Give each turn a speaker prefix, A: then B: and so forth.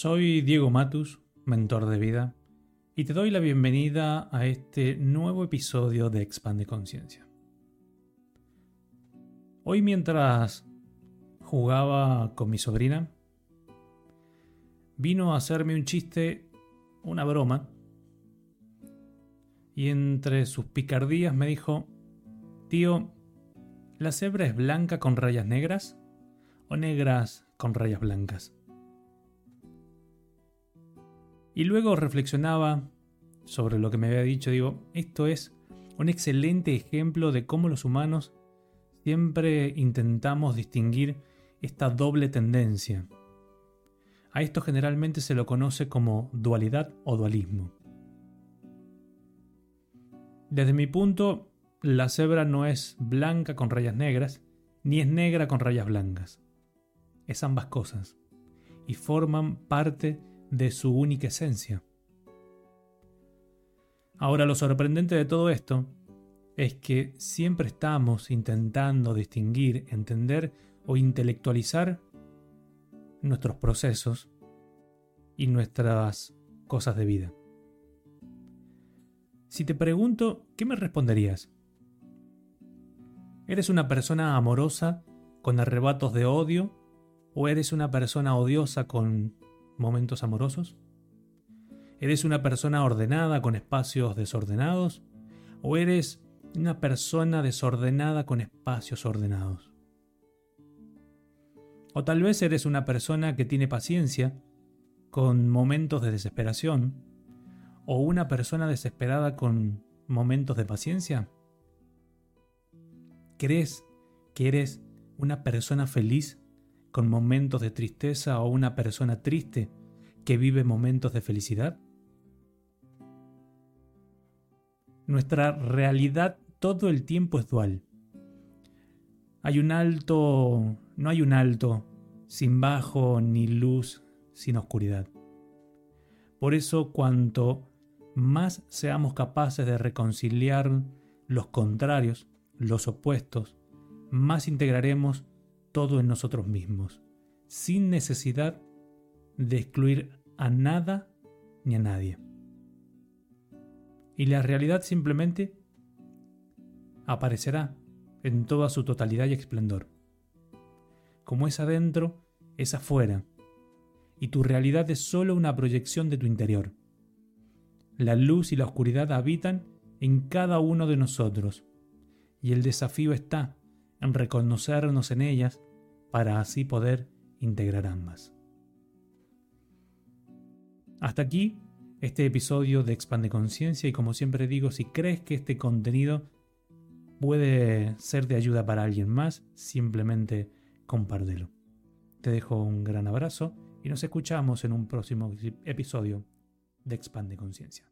A: Soy Diego Matus, mentor de vida, y te doy la bienvenida a este nuevo episodio de Expande Conciencia. Hoy mientras jugaba con mi sobrina, vino a hacerme un chiste, una broma, y entre sus picardías me dijo, tío, ¿la cebra es blanca con rayas negras o negras con rayas blancas? Y luego reflexionaba sobre lo que me había dicho, digo, esto es un excelente ejemplo de cómo los humanos siempre intentamos distinguir esta doble tendencia. A esto generalmente se lo conoce como dualidad o dualismo. Desde mi punto, la cebra no es blanca con rayas negras, ni es negra con rayas blancas. Es ambas cosas, y forman parte de su única esencia. Ahora lo sorprendente de todo esto es que siempre estamos intentando distinguir, entender o intelectualizar nuestros procesos y nuestras cosas de vida. Si te pregunto, ¿qué me responderías? ¿Eres una persona amorosa con arrebatos de odio o eres una persona odiosa con momentos amorosos? ¿Eres una persona ordenada con espacios desordenados? ¿O eres una persona desordenada con espacios ordenados? O tal vez eres una persona que tiene paciencia con momentos de desesperación. O una persona desesperada con momentos de paciencia. ¿Crees que eres una persona feliz con momentos de tristeza o una persona triste que vive momentos de felicidad? Nuestra realidad todo el tiempo es dual. Hay un alto, no hay un alto sin bajo ni luz sin oscuridad. Por eso cuanto más seamos capaces de reconciliar los contrarios, los opuestos, más integraremos todo en nosotros mismos, sin necesidad de excluir a nada ni a nadie. Y la realidad simplemente aparecerá en toda su totalidad y esplendor. Como es adentro, es afuera, y tu realidad es solo una proyección de tu interior. La luz y la oscuridad habitan en cada uno de nosotros, y el desafío está reconocernos en ellas para así poder integrar ambas. Hasta aquí este episodio de Expande Conciencia y como siempre digo, si crees que este contenido puede ser de ayuda para alguien más, simplemente compártelo. Te dejo un gran abrazo y nos escuchamos en un próximo episodio de Expande Conciencia.